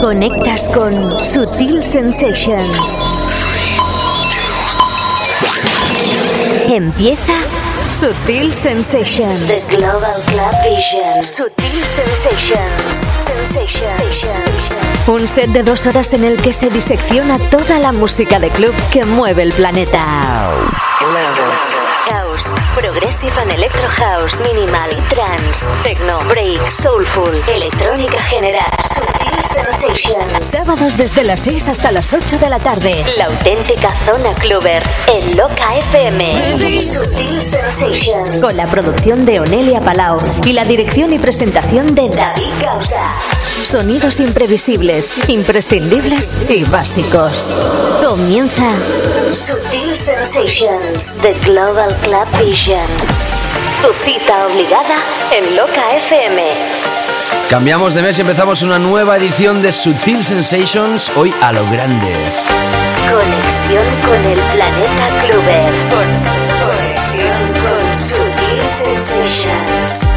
Conectas con Sutil Sensations. Empieza Sutil Sensations. The Global Club Vision. Sutil Sensations. Sensations. Un set de dos horas en el que se disecciona toda la música de club que mueve el planeta. House, Progressive and Electro House, Minimal, Trance, Techno, Break, Soulful, Electrónica General, Sutil Sensations. Sábados desde las 6 hasta las 8 de la tarde. La auténtica zona cluber en Loca FM. Sutil Sensations. Con la producción de Onelia Palau y la dirección y presentación de David Causa. Sonidos imprevisibles, imprescindibles y básicos. Comienza Sutil Sensations, The Global Club Vision. Tu cita obligada en Loca FM. Cambiamos de mes y empezamos una nueva edición de Sutil Sensations, hoy a lo grande. Conexión con el planeta Cluber. conexión con Sutil Sensations.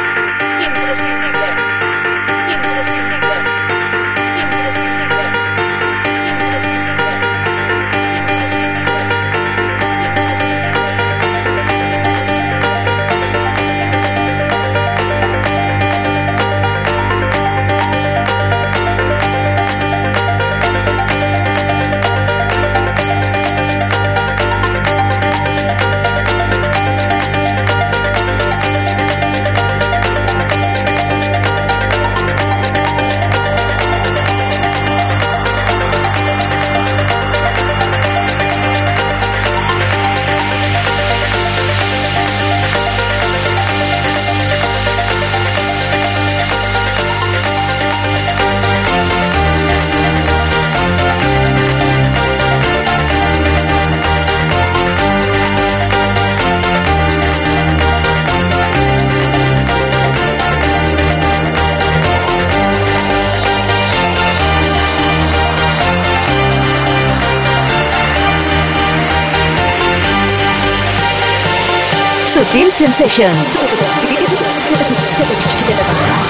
Sutil Sensations.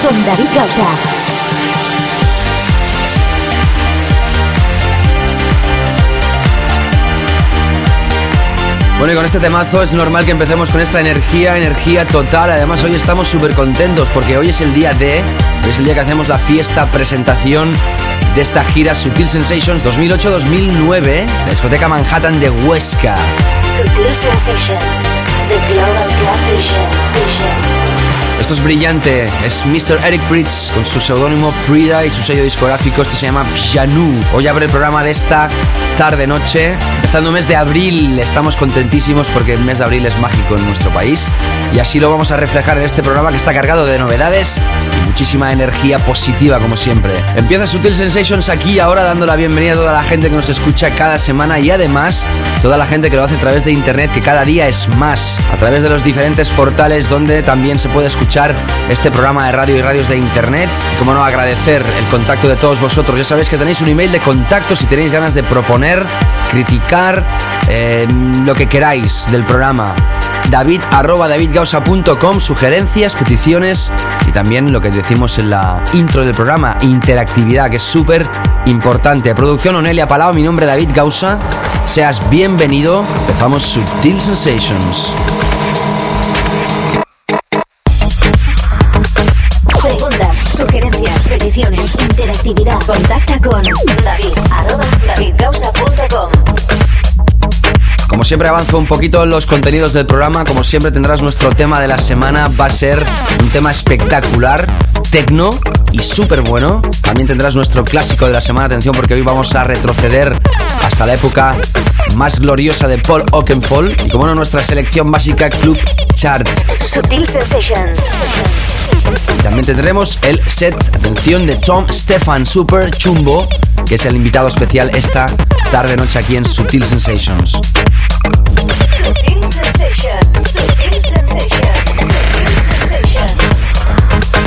Con David Causa. Bueno, y con este temazo es normal que empecemos con esta energía, energía total. Además, hoy estamos súper contentos porque hoy es el día de, es el día que hacemos la fiesta, presentación de esta gira Sutil Sensations 2008-2009, la discoteca Manhattan de Huesca. Sutil Sensations, Esto es brillante, es Mr. Eric Pritz con su seudónimo Prida y su sello discográfico, esto se llama Janu. Hoy abre el programa de esta tarde-noche, empezando el mes de abril, estamos contentísimos porque el mes de abril es mágico en nuestro país y así lo vamos a reflejar en este programa que está cargado de novedades muchísima energía positiva como siempre. Empieza Sutil Sensations aquí ahora dando la bienvenida a toda la gente que nos escucha cada semana y además toda la gente que lo hace a través de internet que cada día es más, a través de los diferentes portales donde también se puede escuchar este programa de radio y radios de internet. Como no, agradecer el contacto de todos vosotros. Ya sabéis que tenéis un email de contacto si tenéis ganas de proponer, criticar, eh, lo que queráis del programa david arroba davidgausa.com, sugerencias, peticiones y también lo que decimos en la intro del programa, interactividad, que es súper importante. Producción Onelia Palau, mi nombre David Gausa. Seas bienvenido. Empezamos Subtil Sensations. Siempre avanzo un poquito en los contenidos del programa, como siempre tendrás nuestro tema de la semana, va a ser un tema espectacular, tecno y súper bueno. También tendrás nuestro clásico de la semana, atención porque hoy vamos a retroceder hasta la época más gloriosa de Paul Oakenfold y como no nuestra selección básica Club Chart. Sutil Sensations. También tendremos el set, atención, de Tom Stefan Super Chumbo, que es el invitado especial esta tarde noche aquí en Sutil Sensations.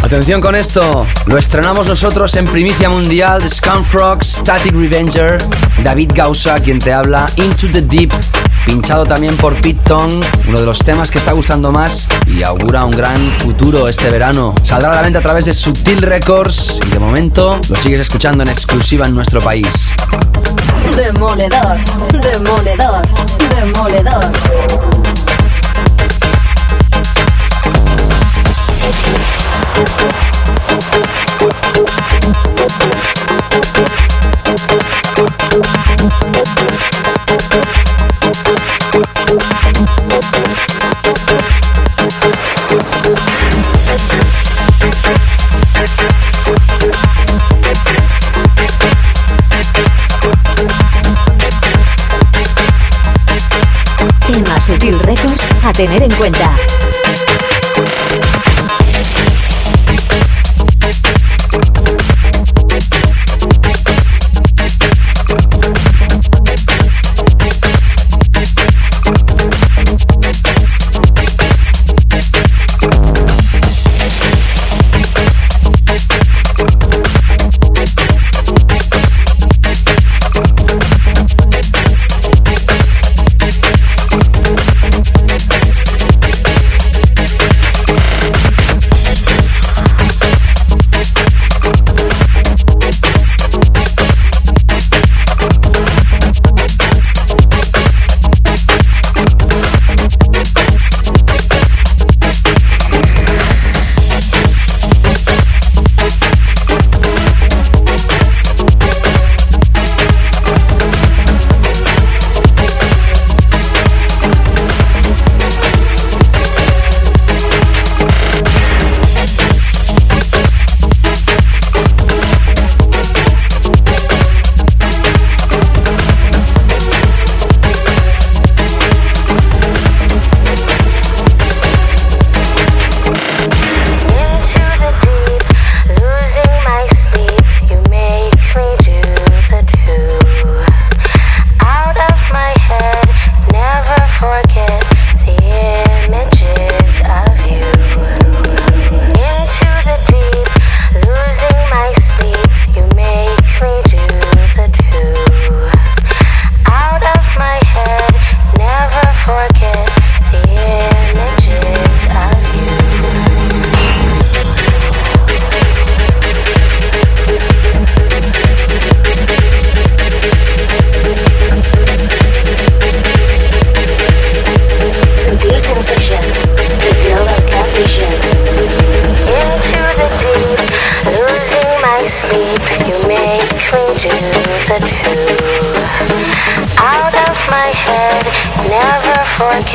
Atención con esto, lo estrenamos nosotros en primicia mundial de Scumfrogs, Static Revenger, David Gausa, quien te habla, Into the Deep, pinchado también por Pete Tong, uno de los temas que está gustando más y augura un gran futuro este verano. Saldrá a la venta a través de Sutil Records y de momento lo sigues escuchando en exclusiva en nuestro país. Demoledor, demoledor, demoledor. Tema Sutil Records a tener en cuenta.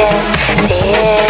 Yeah.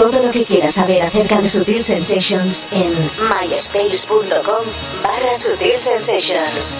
Todo lo que quieras saber acerca de Sutil Sensations en myspace.com barra Sutil Sensations.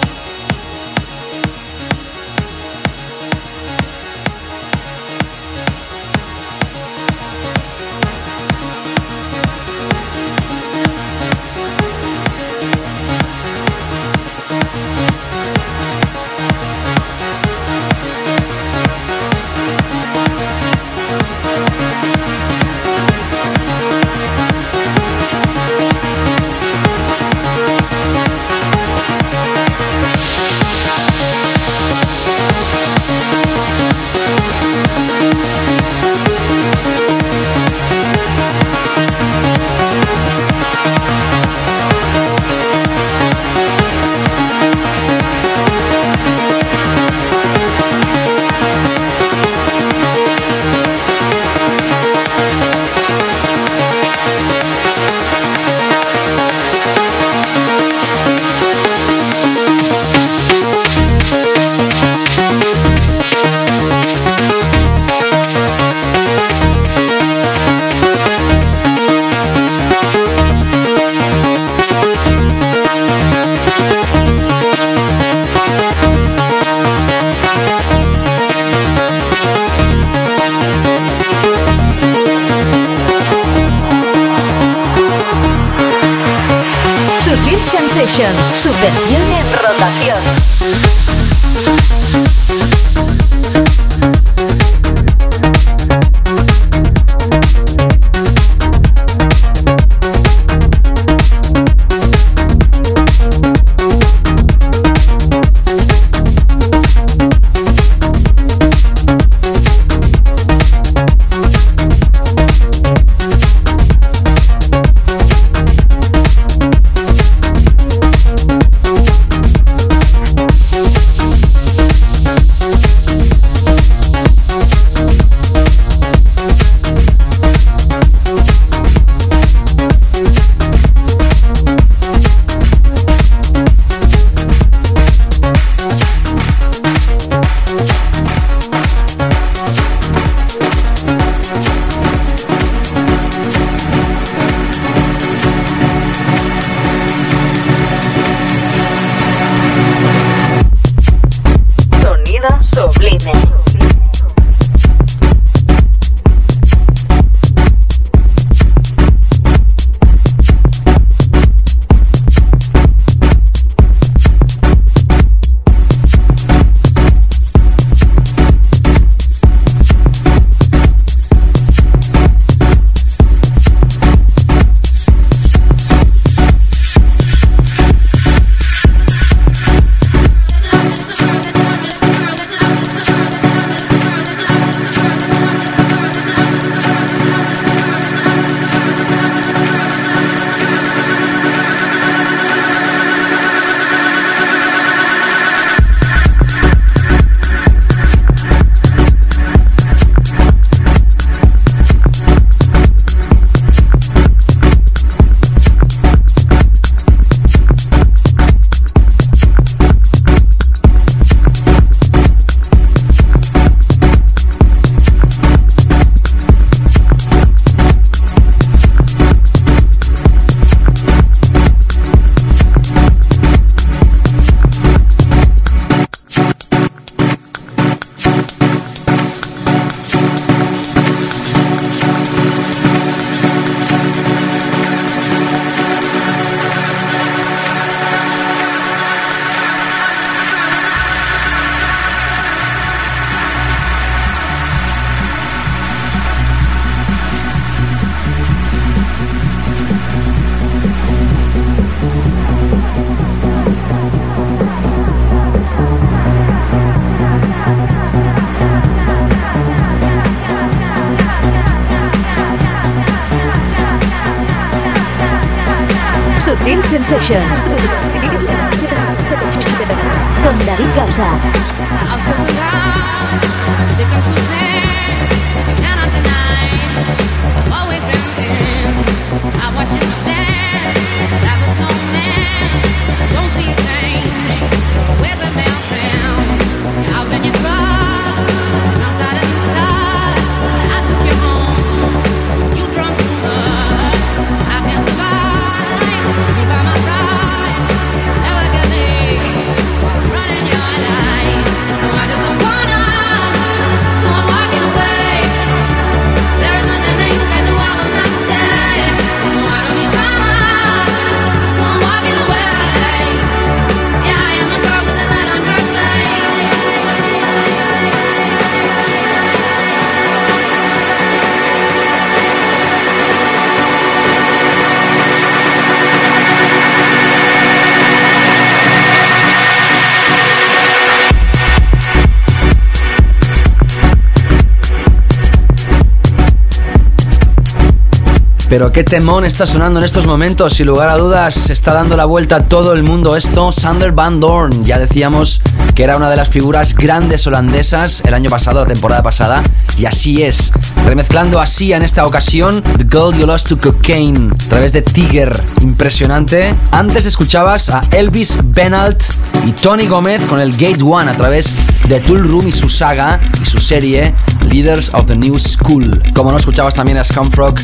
Pero qué temón está sonando en estos momentos, sin lugar a dudas, está dando la vuelta a todo el mundo esto. Sander Van Dorn, ya decíamos que era una de las figuras grandes holandesas el año pasado, la temporada pasada, y así es. Remezclando así en esta ocasión The Girl You Lost to Cocaine a través de Tiger, impresionante. Antes escuchabas a Elvis Benalt y Tony Gómez con el Gate One a través de Tool Room y su saga y su serie Leaders of the New School. Como no escuchabas también a Scumfrog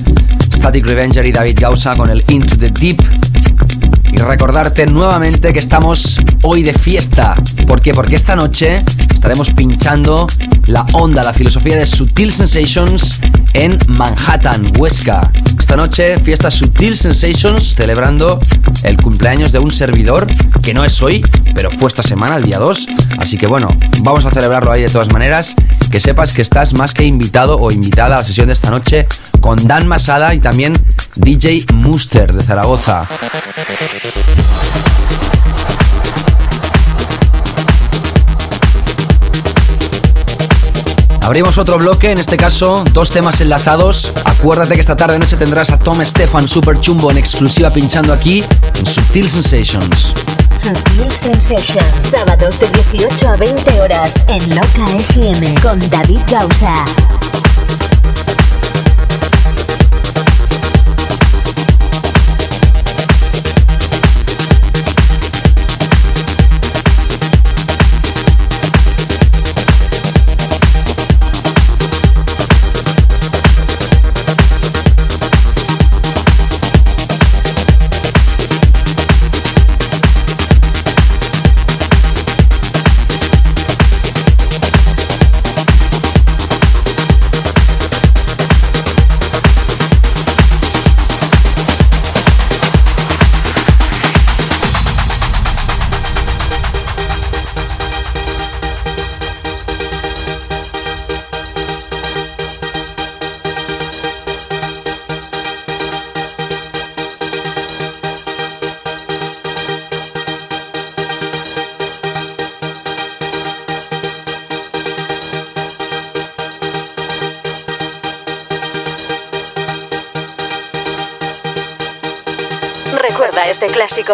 Static y David Gausa con el Into the Deep. Y recordarte nuevamente que estamos hoy de fiesta. ¿Por qué? Porque esta noche estaremos pinchando la onda, la filosofía de Sutil Sensations en Manhattan, Huesca. Esta noche, fiesta Sutil Sensations celebrando el cumpleaños de un servidor que no es hoy, pero fue esta semana, el día 2. Así que bueno, vamos a celebrarlo ahí de todas maneras. Que sepas que estás más que invitado o invitada a la sesión de esta noche con Dan Masada y también DJ Muster de Zaragoza. Abrimos otro bloque, en este caso dos temas enlazados. Acuérdate que esta tarde noche tendrás a Tom Stefan Super Chumbo en exclusiva pinchando aquí en Subtil Sensations. Subtil Sensations, sábados de 18 a 20 horas en Loca FM con David Gausa.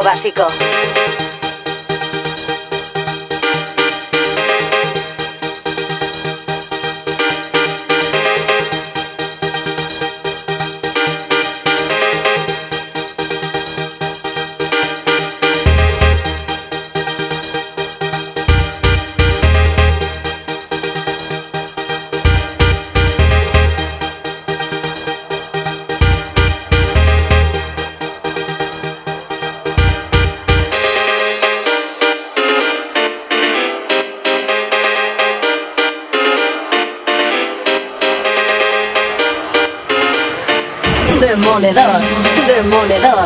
básico. Este clásico básico. Demoledor, demoledor, demoledor.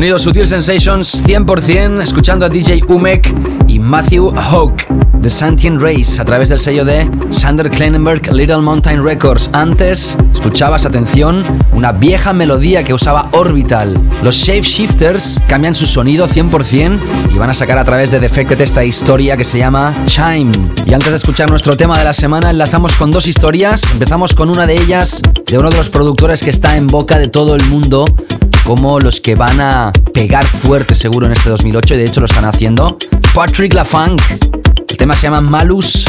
Sonido Sutil Sensations 100%, escuchando a DJ Umek y Matthew Hawk de Santien Race a través del sello de Sander Kleinenberg Little Mountain Records. Antes escuchabas, atención, una vieja melodía que usaba Orbital. Los Shape Shifters cambian su sonido 100% y van a sacar a través de Defected esta historia que se llama Chime. Y antes de escuchar nuestro tema de la semana, enlazamos con dos historias. Empezamos con una de ellas de uno de los productores que está en boca de todo el mundo como los que van a pegar fuerte seguro en este 2008 y de hecho lo están haciendo. Patrick LaFunk tema se llama Malus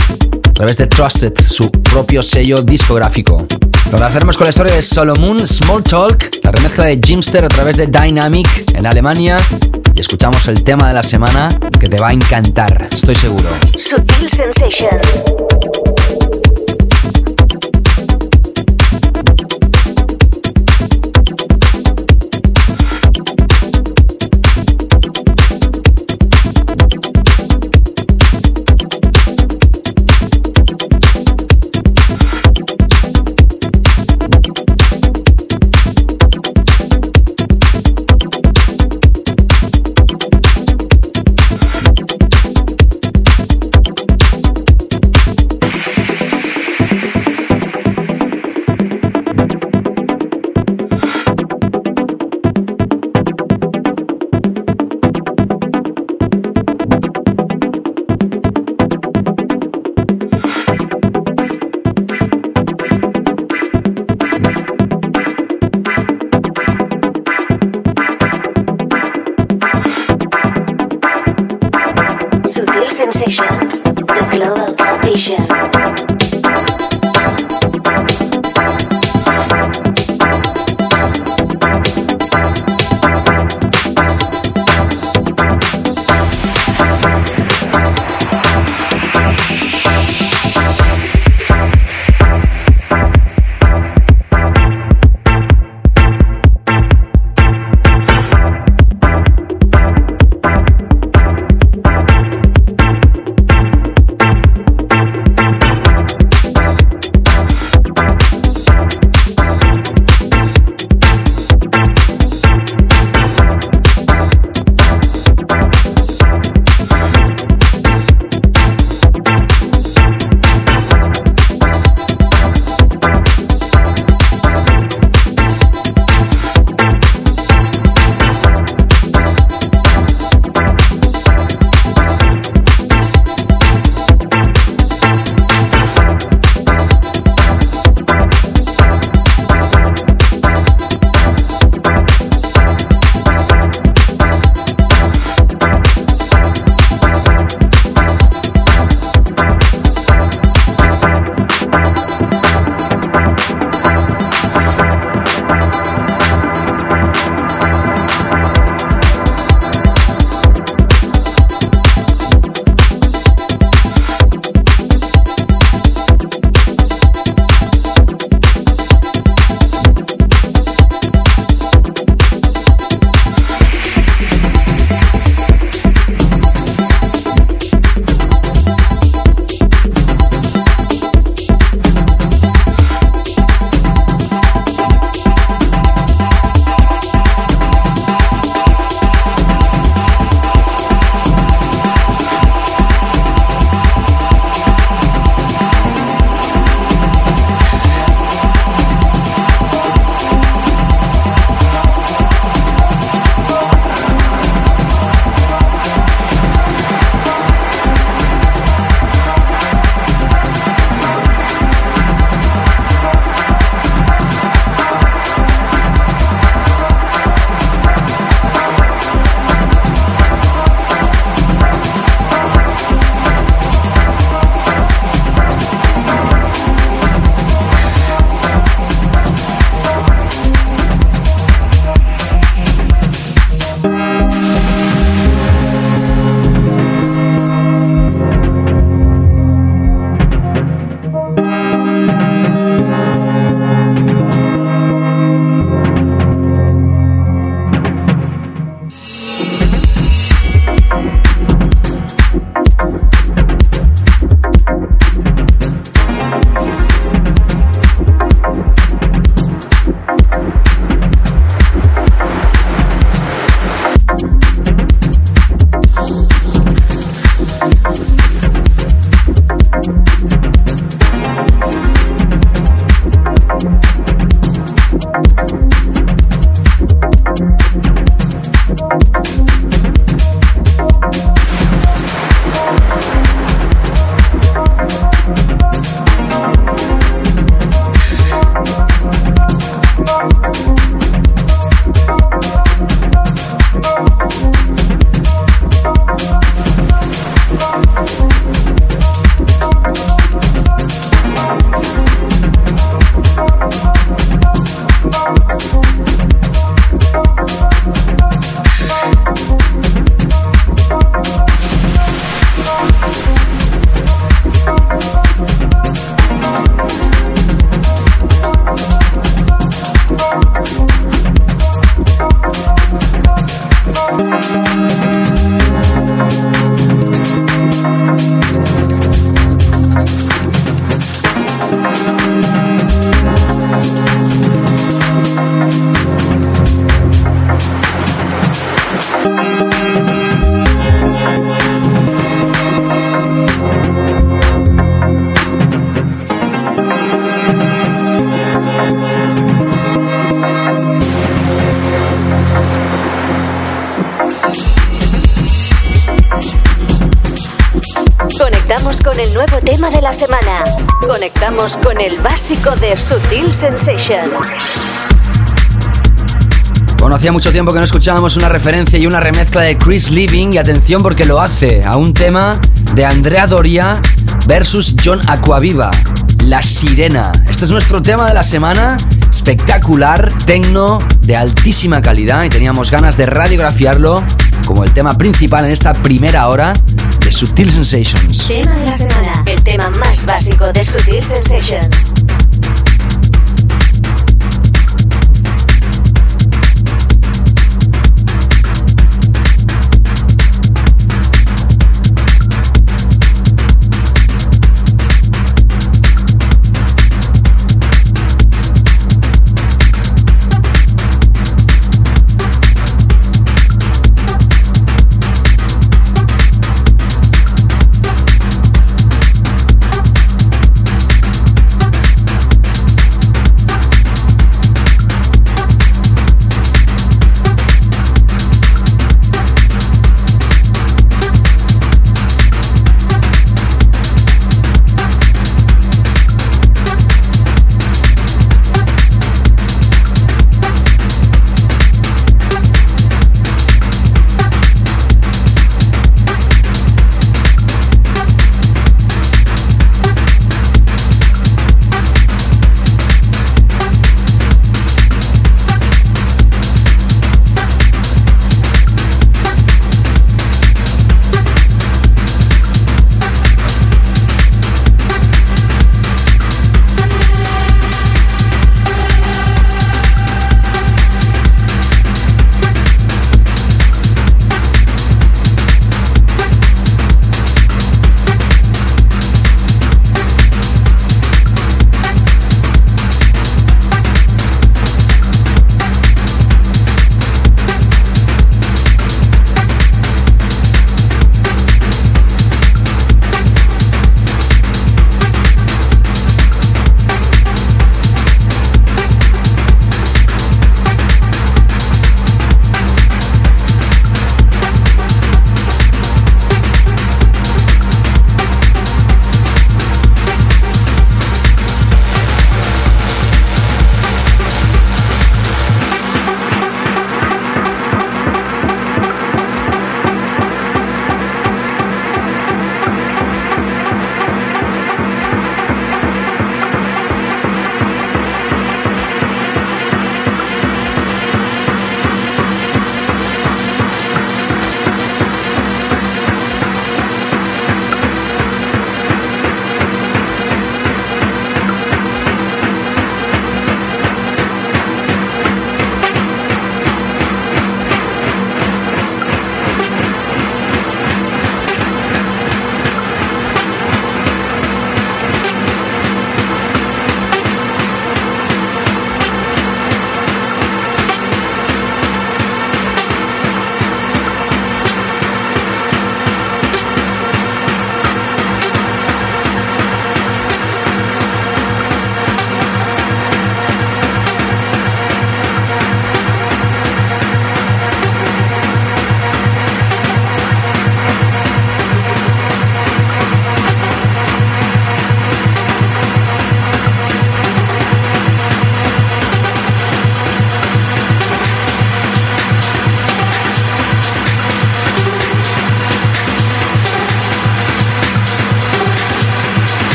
a través de Trusted, su propio sello discográfico. Lo hacemos con la historia de Solomon Small Talk, la remezcla de Jimster a través de Dynamic en Alemania. Y escuchamos el tema de la semana que te va a encantar, estoy seguro. Sutil Sensations. De Sutil Sensations. Bueno, hacía mucho tiempo que no escuchábamos una referencia y una remezcla de Chris Living y atención porque lo hace a un tema de Andrea Doria versus John Aquaviva, La Sirena. Este es nuestro tema de la semana, espectacular, tecno de altísima calidad y teníamos ganas de radiografiarlo como el tema principal en esta primera hora de Sutil Sensations. Tema de la semana, el tema más básico de Sutil Sensations.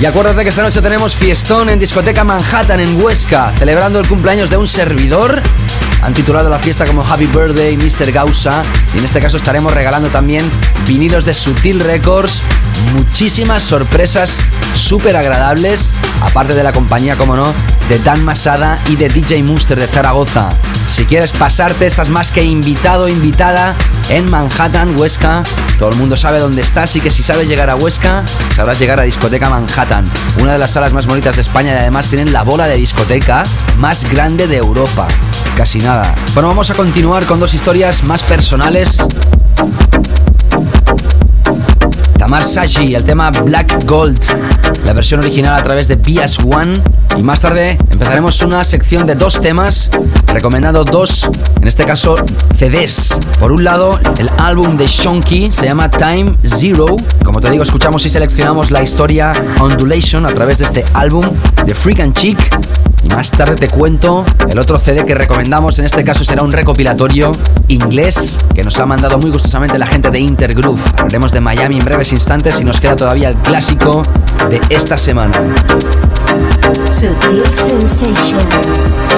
Y acuérdate que esta noche tenemos fiestón en discoteca Manhattan en Huesca, celebrando el cumpleaños de un servidor. Han titulado la fiesta como Happy Birthday Mr. Gausa y en este caso estaremos regalando también vinilos de Sutil Records, muchísimas sorpresas súper agradables, aparte de la compañía, como no, de Dan Masada y de DJ Muster de Zaragoza. Si quieres pasarte, estás más que invitado invitada en Manhattan, Huesca. Todo el mundo sabe dónde está, así que si sabes llegar a Huesca, sabrás llegar a Discoteca Manhattan, una de las salas más bonitas de España y además tienen la bola de discoteca más grande de Europa. Casi nada. Bueno, vamos a continuar con dos historias más personales Tamar Sashi, el tema Black Gold, la versión original a través de Bias One. Y más tarde empezaremos una sección de dos temas, recomendando dos, en este caso CDs. Por un lado, el álbum de Shonky se llama Time Zero. Como te digo, escuchamos y seleccionamos la historia Ondulation a través de este álbum de Freak and Chic. Y más tarde te cuento el otro CD que recomendamos, en este caso será un recopilatorio inglés que nos ha mandado muy gustosamente la gente de Intergroove. Hablaremos de Miami en breves instantes y nos queda todavía el clásico de esta semana. Sutil Sensations.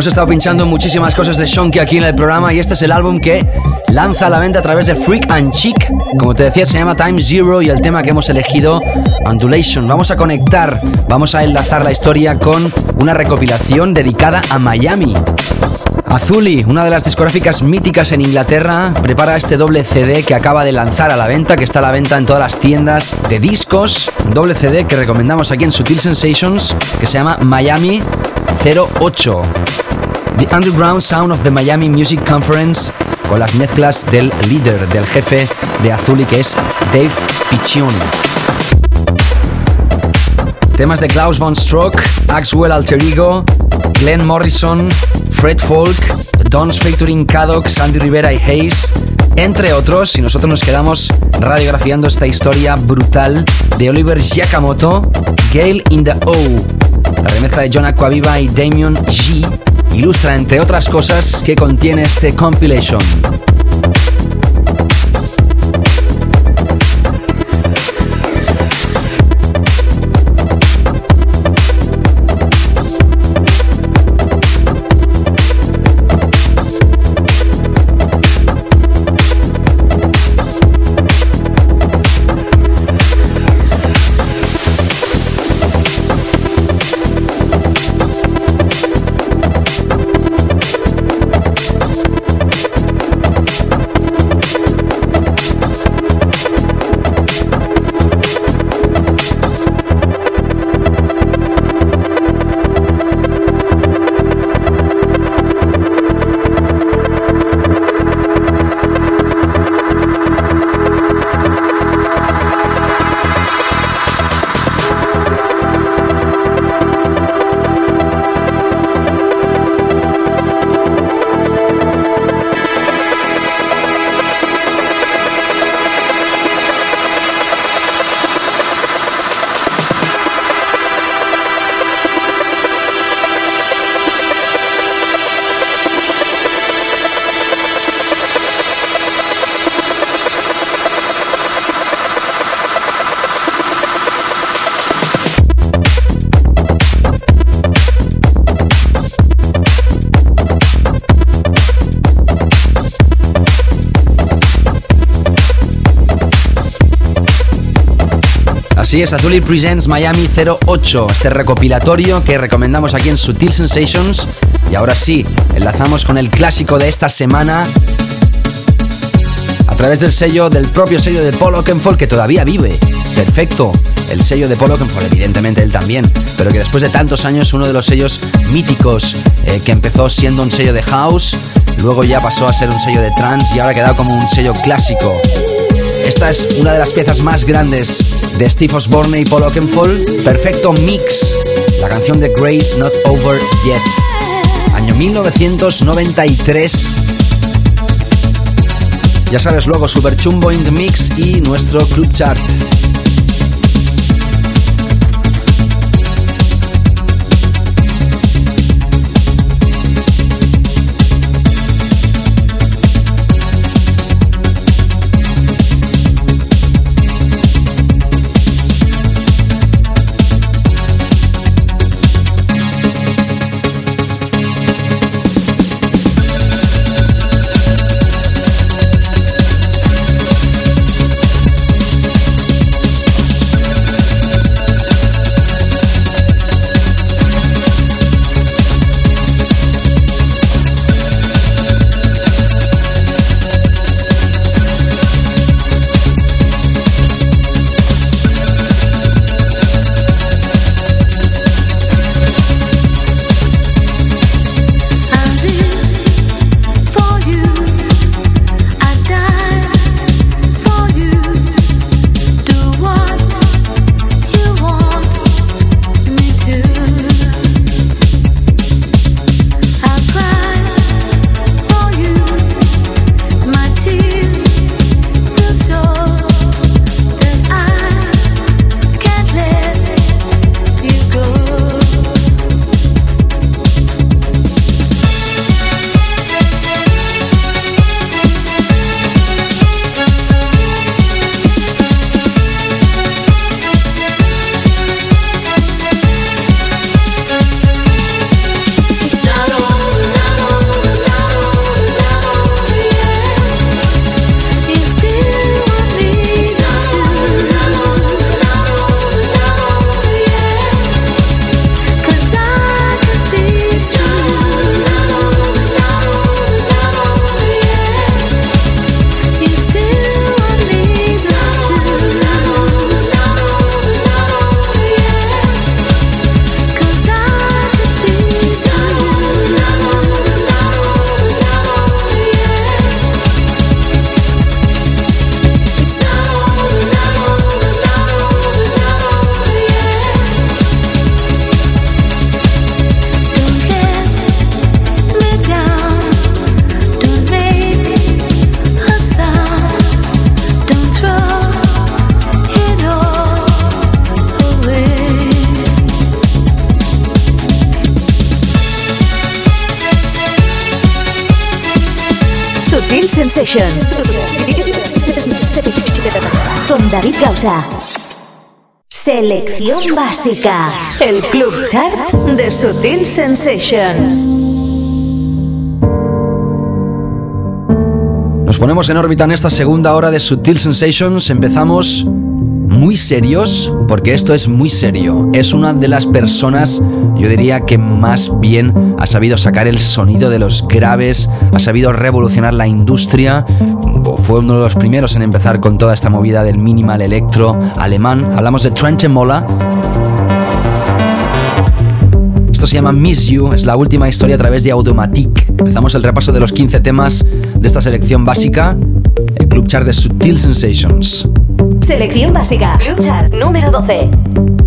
Hemos estado pinchando muchísimas cosas de Shonky aquí en el programa y este es el álbum que lanza a la venta a través de Freak and Chic. Como te decía, se llama Time Zero y el tema que hemos elegido, Undulation. Vamos a conectar, vamos a enlazar la historia con una recopilación dedicada a Miami. Azuli, una de las discográficas míticas en Inglaterra, prepara este doble CD que acaba de lanzar a la venta, que está a la venta en todas las tiendas de discos. doble CD que recomendamos aquí en Sutil Sensations, que se llama Miami 08. The Underground Sound of the Miami Music Conference con las mezclas del líder, del jefe de Azuli que es Dave Piccioni. Temas de Klaus von Stroke, Axwell Alter Ego, Glenn Morrison, Fred Folk, Don's featuring Caddock, Sandy Rivera y Hayes, entre otros, y nosotros nos quedamos radiografiando esta historia brutal de Oliver Giacomoto, Gale in the O. La remezcla de John Aquaviva y Damien G ilustra, entre otras cosas, que contiene este compilation. Así es, Azuli Presents Miami 08, este recopilatorio que recomendamos aquí en Sutil Sensations. Y ahora sí, enlazamos con el clásico de esta semana a través del sello, del propio sello de Paul Oakenfold que todavía vive. Perfecto, el sello de Paul Oakenfold, evidentemente él también, pero que después de tantos años uno de los sellos míticos eh, que empezó siendo un sello de house, luego ya pasó a ser un sello de trance y ahora ha quedado como un sello clásico. Esta es una de las piezas más grandes de Steve Osborne y Paul Oakenfold, Perfecto Mix, la canción de Grace Not Over Yet, año 1993. Ya sabes luego Super Chumbo in the Mix y nuestro Club Chart. Selección básica. El club chart de Sutil Sensations. Nos ponemos en órbita en esta segunda hora de Sutil Sensations. Empezamos muy serios, porque esto es muy serio. Es una de las personas, yo diría que más bien ha sabido sacar el sonido de los graves, ha sabido revolucionar la industria. Fue uno de los primeros en empezar con toda esta movida del minimal electro alemán. Hablamos de Trent Mola. Esto se llama Miss You, es la última historia a través de Automatic. Empezamos el repaso de los 15 temas de esta selección básica, el Club Chart de Sutil Sensations. Selección básica. Club Chart número 12.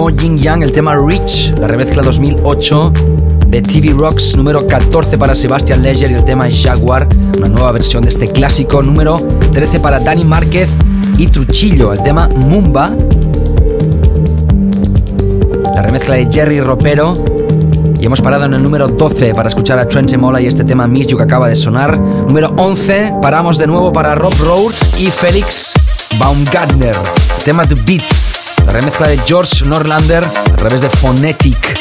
Mo Jing Yang el tema Rich, la remezcla 2008 de TV Rocks, número 14 para Sebastian Ledger y el tema Jaguar, una nueva versión de este clásico, número 13 para Dani Márquez y Truchillo, el tema Mumba, la remezcla de Jerry Ropero y hemos parado en el número 12 para escuchar a Trent Mola y este tema Miss You que acaba de sonar. Número 11, paramos de nuevo para Rob Road y Félix Baumgartner. tema The Beat la remezcla de George Norlander a través de Phonetic.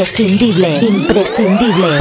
Imprescindible, imprescindible,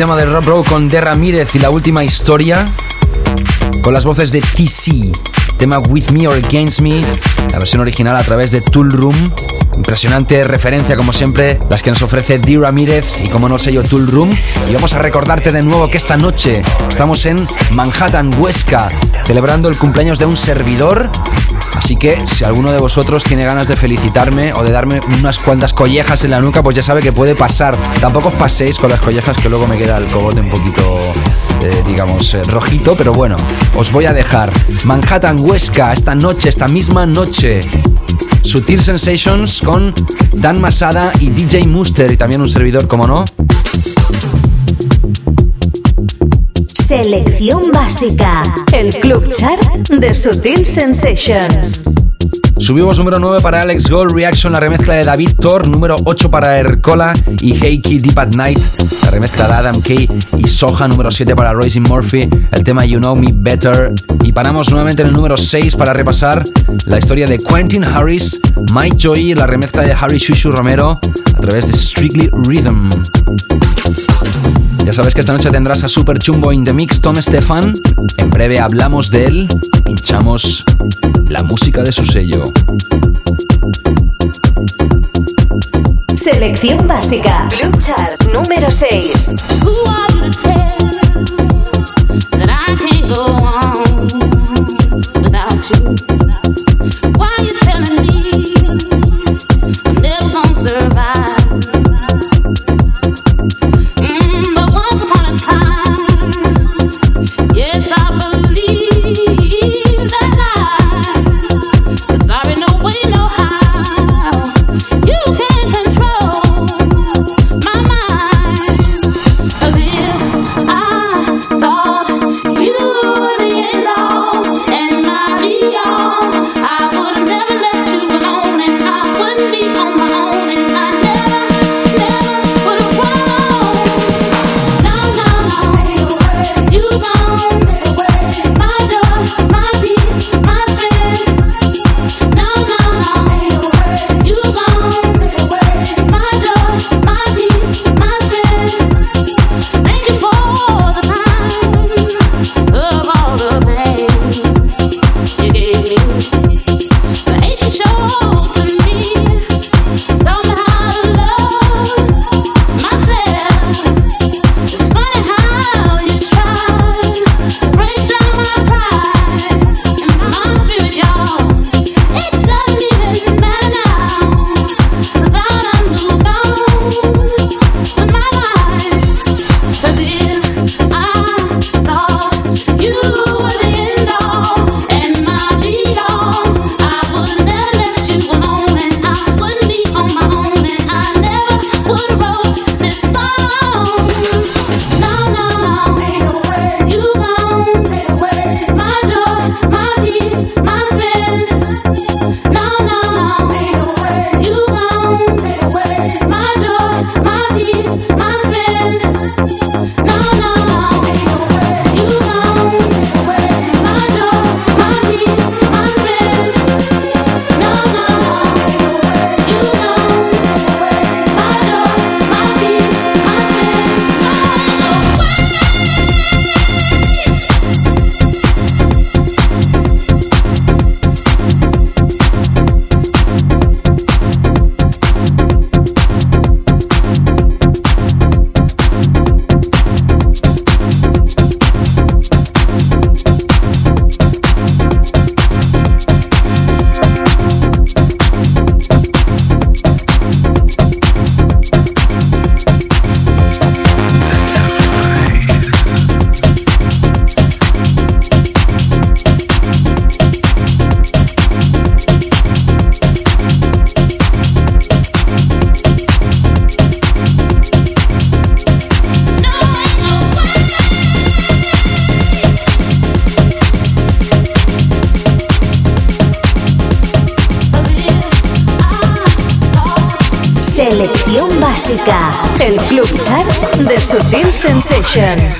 tema de Rob Rowe con De Ramírez y la última historia con las voces de TC. Tema With Me or Against Me, la versión original a través de Tool Room. Impresionante referencia, como siempre, las que nos ofrece D. Ramírez y como no sé yo, Tool Room. Y vamos a recordarte de nuevo que esta noche estamos en Manhattan, Huesca, celebrando el cumpleaños de un servidor Así que si alguno de vosotros tiene ganas de felicitarme o de darme unas cuantas collejas en la nuca, pues ya sabe que puede pasar. Tampoco os paséis con las collejas que luego me queda el cogote un poquito, eh, digamos, eh, rojito, pero bueno, os voy a dejar. Manhattan Huesca, esta noche, esta misma noche. Sutil Sensations con Dan Masada y DJ Muster y también un servidor, como no. Selección básica. El Club Chart de Sutil Sensations. Subimos número 9 para Alex Gold Reaction, la remezcla de David Thor. Número 8 para Ercola y Heiki Deep at Night, la remezcla de Adam Kay y Soja. Número 7 para Royce Murphy, el tema You Know Me Better. Y paramos nuevamente en el número 6 para repasar la historia de Quentin Harris, Mike Joy la remezcla de Harry Shushu Romero a través de Strictly Rhythm. Ya sabes que esta noche tendrás a Super Chumbo in the Mix Tom Stefan. En breve hablamos de él, pinchamos la música de su sello. Selección básica. Blue Chart número 6. básica, Sensations.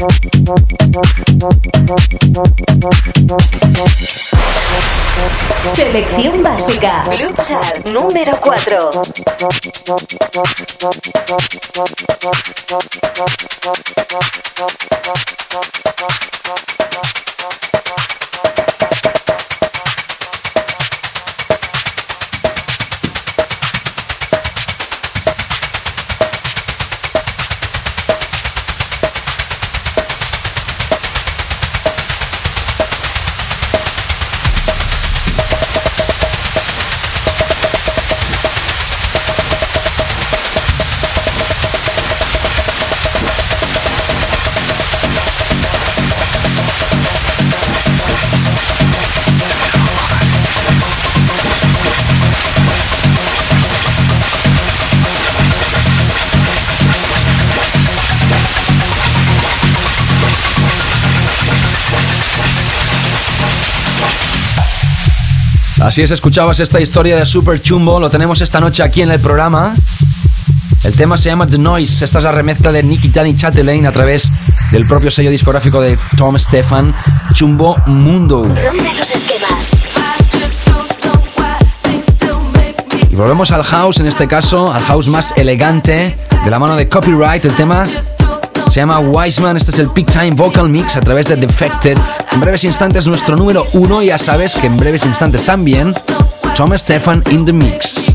Selección básica. Club número 4. Así es, escuchabas esta historia de Super Chumbo, lo tenemos esta noche aquí en el programa. El tema se llama The Noise, esta es la remezcla de Nicky Danny Chatelaine a través del propio sello discográfico de Tom Stefan, Chumbo Mundo. Y volvemos al house, en este caso, al house más elegante, de la mano de Copyright, el tema se llama Wiseman, este es el Peak Time Vocal Mix a través de Defected. En breves instantes nuestro número uno, ya sabes que en breves instantes también, Tom Stefan in the Mix.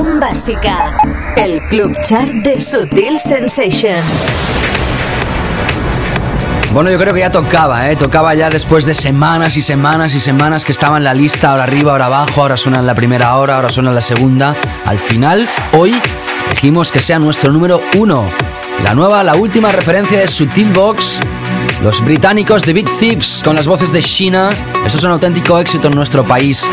Básica, el Club Chart de Sutil Sensations. Bueno, yo creo que ya tocaba, ¿eh? Tocaba ya después de semanas y semanas y semanas que estaba en la lista, ahora arriba, ahora abajo, ahora suena en la primera hora, ahora suena en la segunda. Al final, hoy dijimos que sea nuestro número uno. La nueva, la última referencia de Sutil Box los británicos de Big Thieves con las voces de Sheena, eso es un auténtico éxito en nuestro país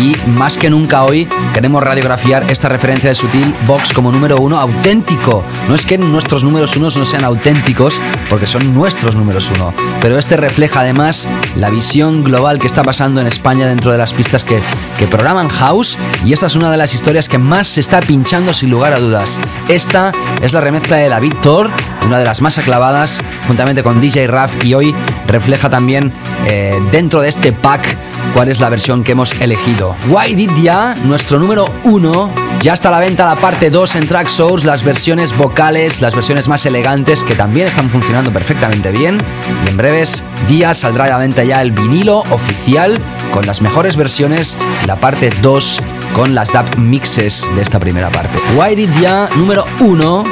y más que nunca hoy queremos radiografiar esta referencia de Sutil Box como número uno auténtico. No es que nuestros números unos no sean auténticos porque son nuestros números uno, pero este refleja además la visión global que está pasando en España dentro de las pistas que, que programan House y esta es una de las historias que más se está pinchando sin lugar a dudas. Esta es la remezcla de la Victor, una de las más aclavadas, juntamente con DJ Raf y hoy refleja también eh, dentro de este pack cuál es la versión que hemos elegido. Why Did Ya, nuestro número uno, ya está a la venta la parte 2 en Track Source, las versiones vocales, las versiones más elegantes que también están funcionando perfectamente bien. Y en breves días saldrá a la venta ya el vinilo oficial con las mejores versiones, la parte 2 con las dub mixes de esta primera parte. Why Did Ya, número 1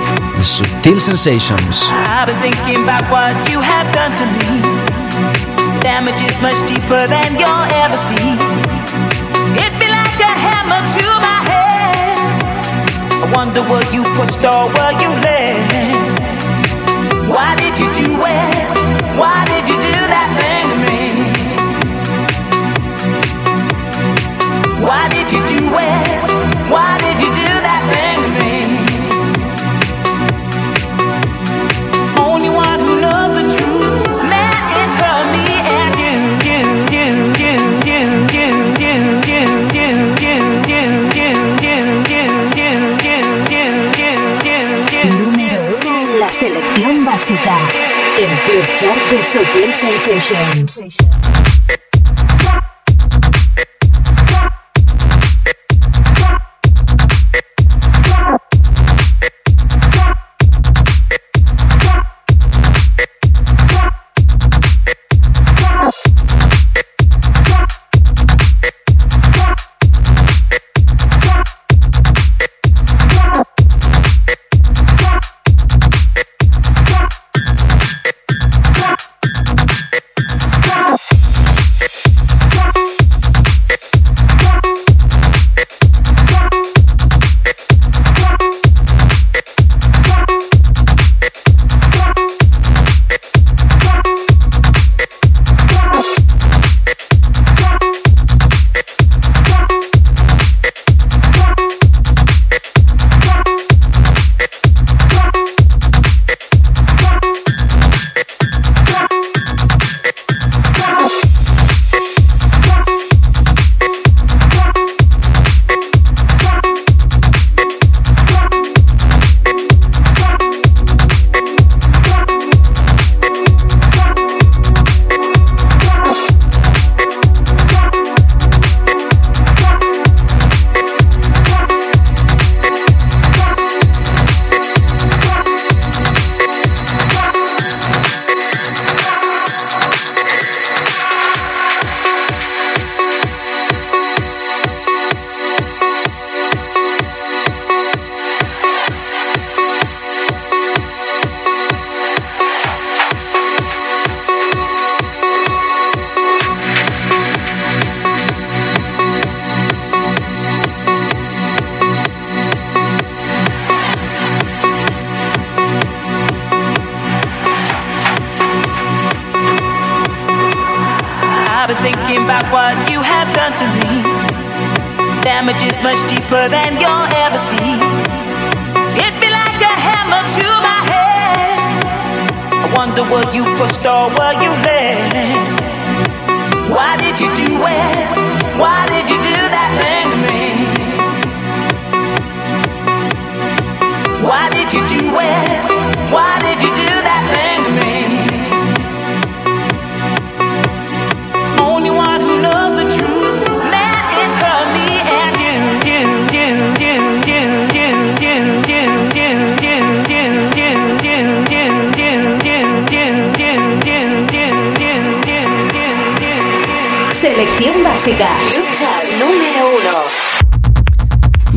Subtle Sensations. I've been thinking about what you have done to me. Damage is much deeper than you'll ever see. It be like a hammer to my head. I wonder were you pushed or were you led? Why did you do it? Why did you selección básica, el Club Chart de Sutil Sensations. Selección básica. Lucha número.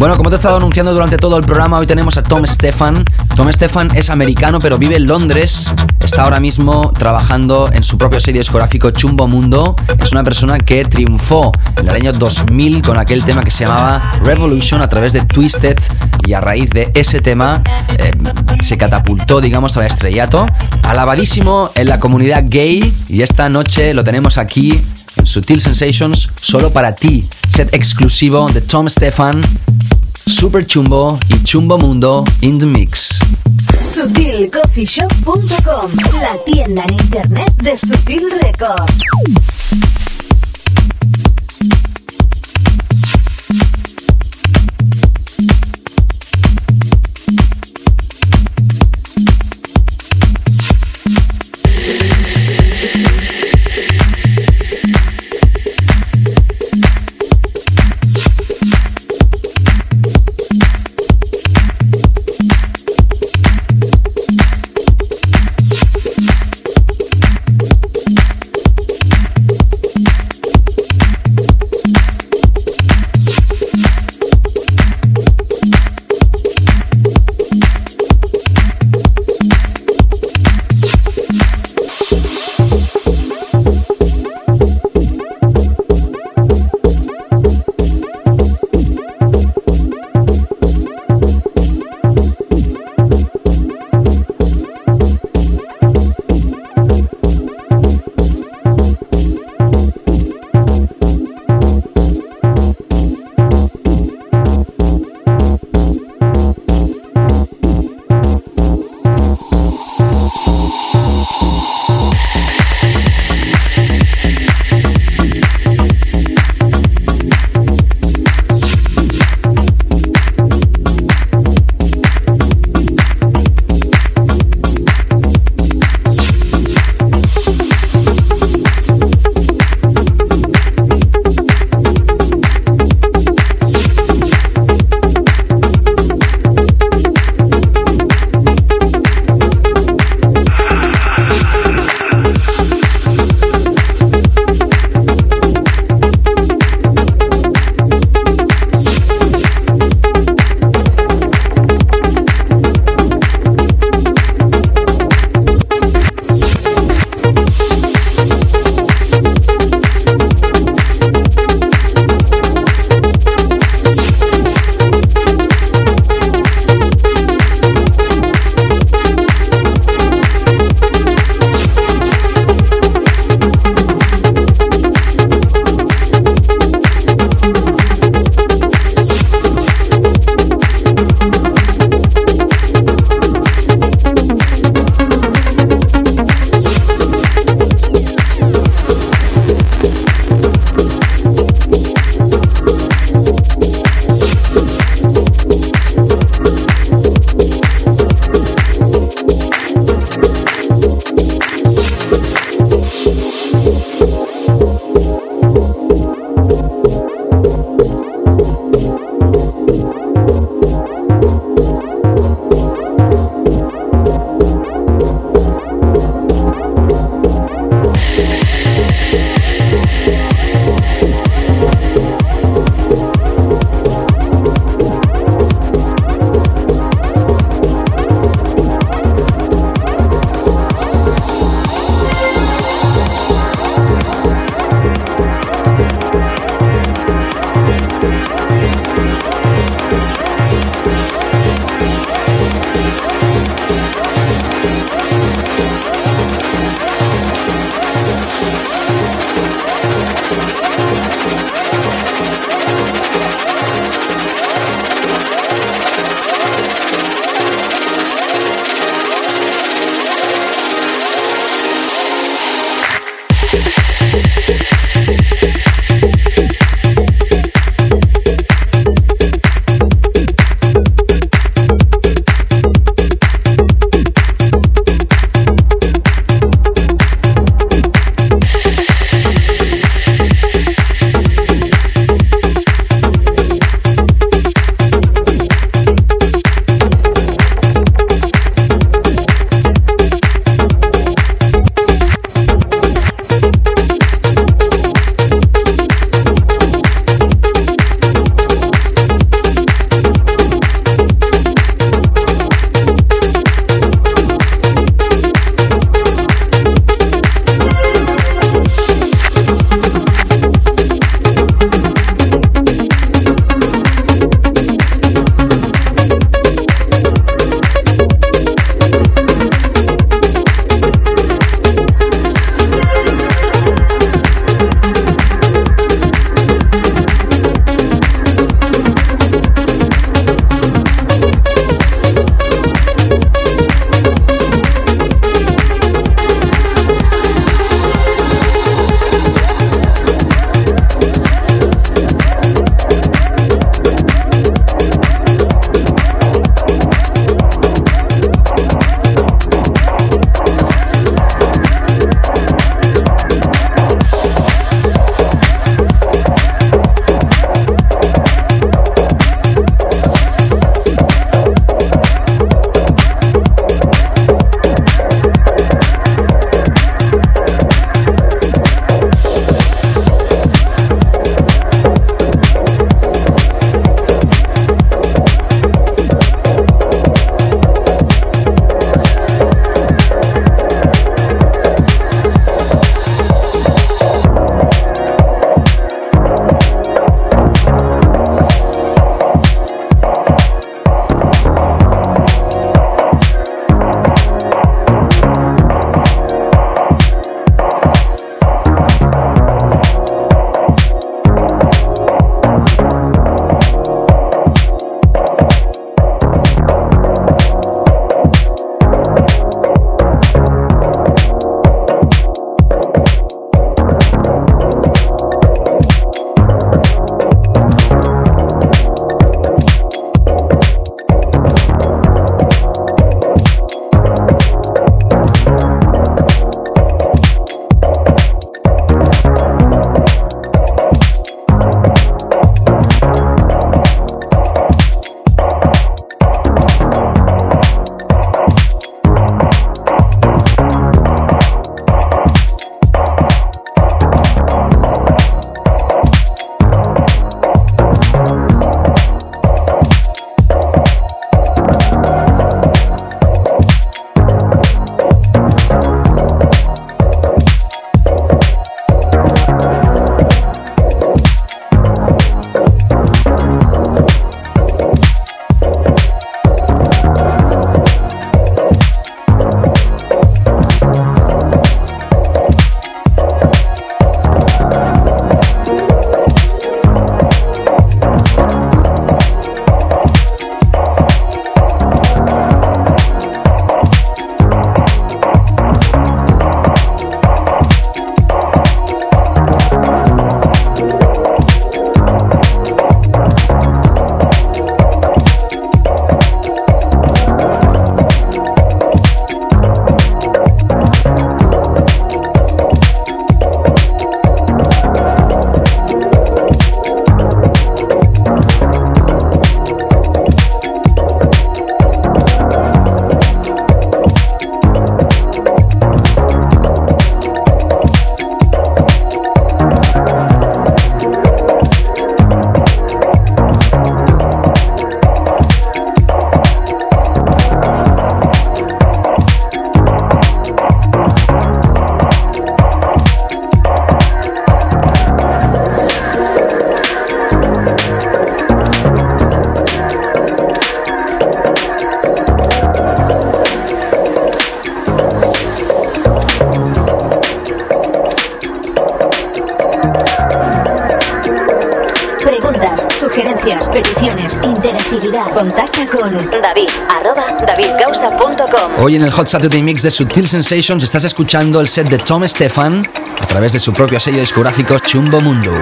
Bueno, como te he estado anunciando durante todo el programa, hoy tenemos a Tom Stefan. Tom Stefan es americano, pero vive en Londres. Está ahora mismo trabajando en su propio sello discográfico Chumbo Mundo. Es una persona que triunfó en el año 2000 con aquel tema que se llamaba Revolution a través de Twisted. Y a raíz de ese tema eh, se catapultó, digamos, al estrellato. Alabadísimo en la comunidad gay. Y esta noche lo tenemos aquí Sutil Sensations solo para ti. Set exclusivo de Tom Stefan Super Chumbo y Chumbo Mundo in the Mix. SutilCoffeeShop.com, la tienda en internet de Sutil Records. Hoy en el Hot Saturday Mix de Sutil Sensations estás escuchando el set de Tom Stefan a través de su propio sello discográfico Chumbo Mundo.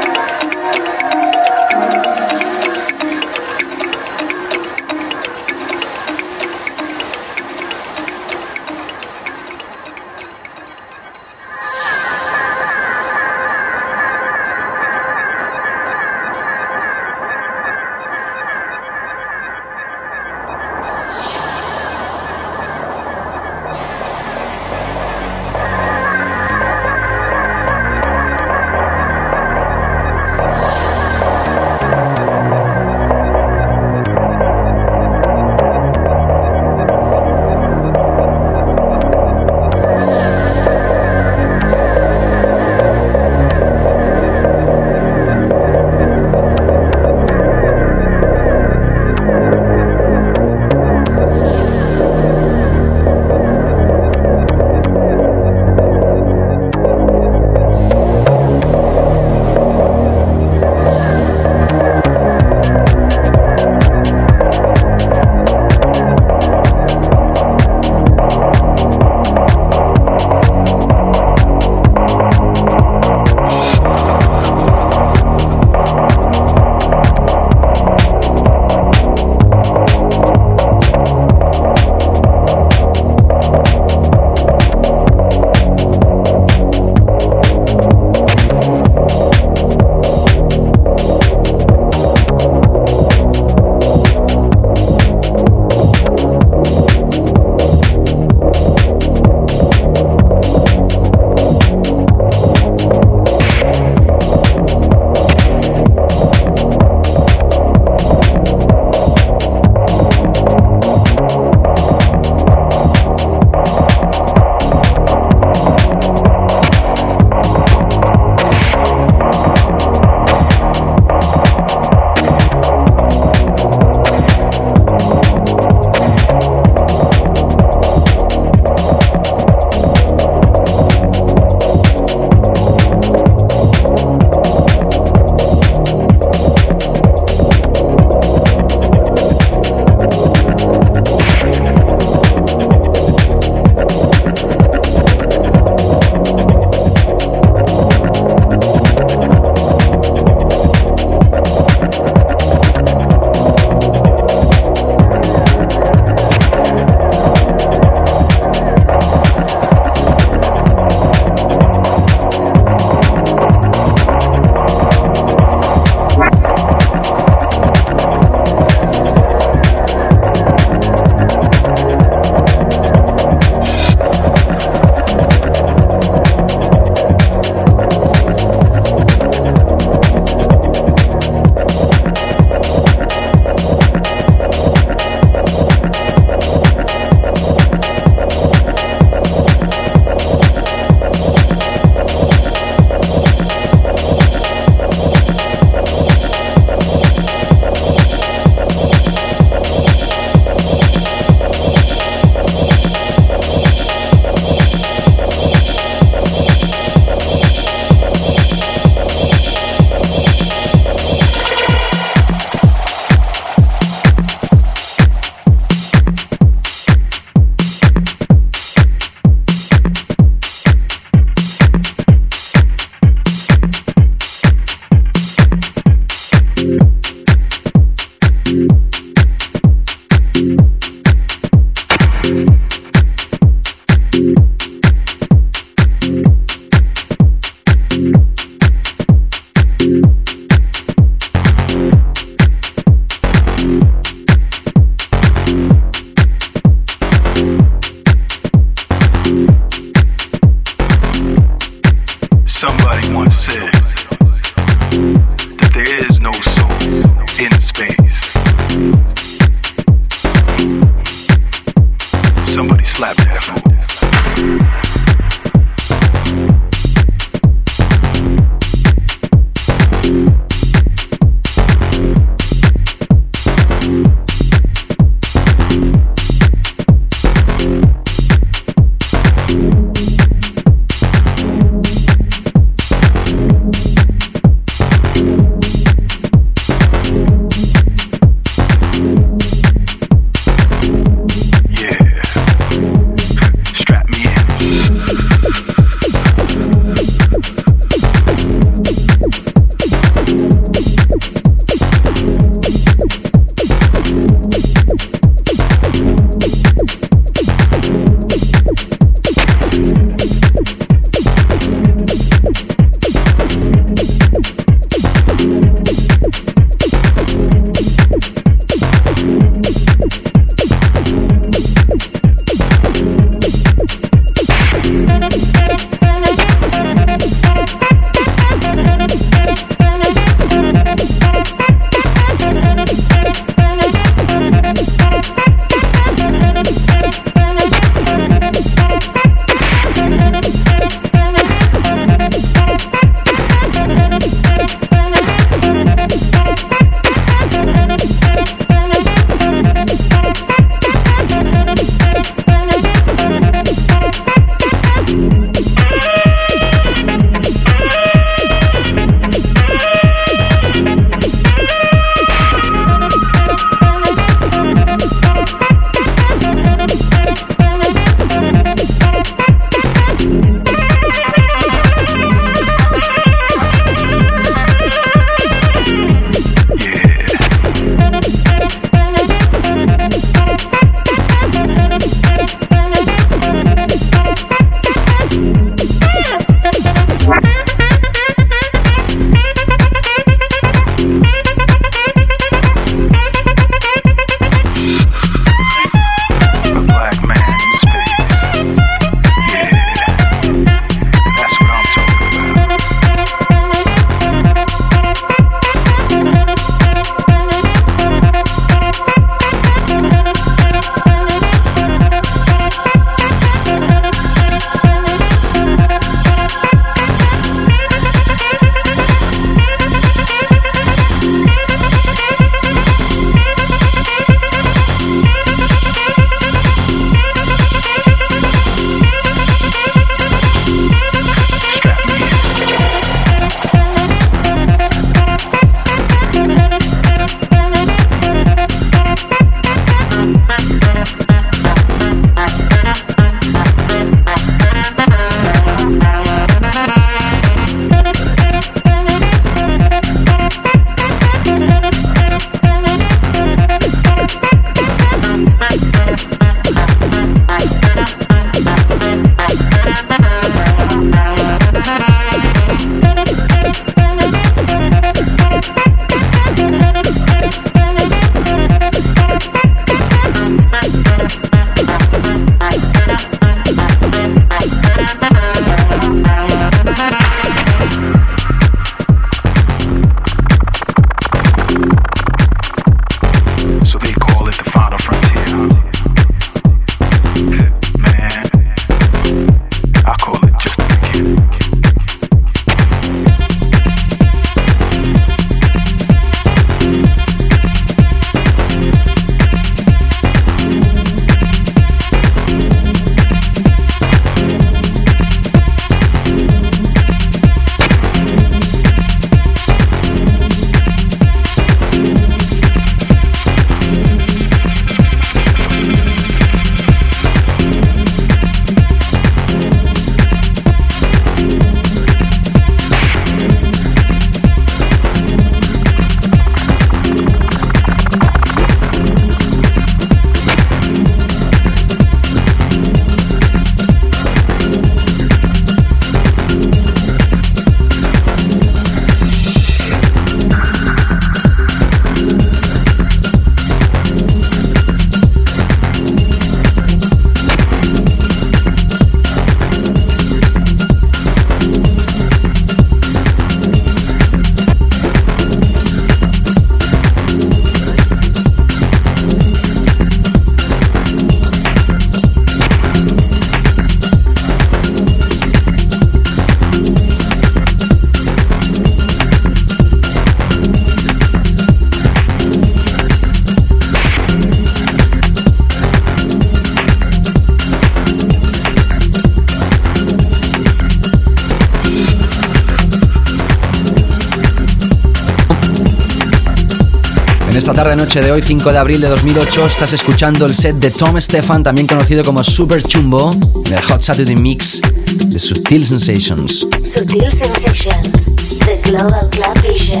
Noche de hoy, 5 de abril de 2008, estás escuchando el set de Tom Stefan, también conocido como Super Chumbo, en el Hot Saturday Mix de Sutil Sensations. Sutil Sensations, The Global Club. Vision.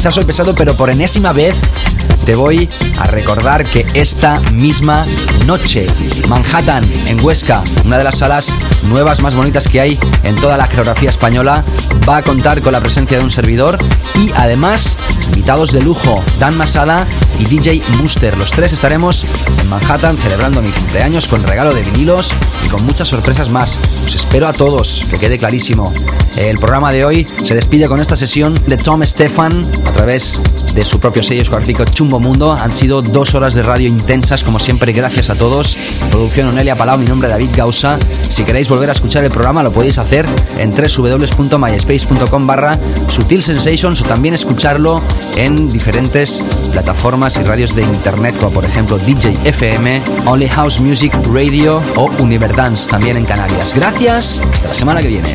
Quizás soy pesado, pero por enésima vez te voy a recordar que esta misma noche, Manhattan, en Huesca, una de las salas nuevas más bonitas que hay en toda la geografía española, va a contar con la presencia de un servidor y además invitados de lujo, Dan Masala y DJ Muster. Los tres estaremos en Manhattan celebrando mi cumpleaños con regalo de vinilos y con muchas sorpresas más. Os espero a todos, que quede clarísimo. El programa de hoy se despide con esta sesión de Tom Stefan a través de su propio sello discográfico Chumbo Mundo. Han sido dos horas de radio intensas, como siempre, gracias a todos. Producción Onelia Palau, mi nombre es David Gausa. Si queréis volver a escuchar el programa, lo podéis hacer en www.myspace.com barra Sutil Sensations o también escucharlo en diferentes plataformas y radios de internet, como por ejemplo DJ FM, Only House Music Radio o Univerdance, también en Canarias. Gracias, hasta la semana que viene.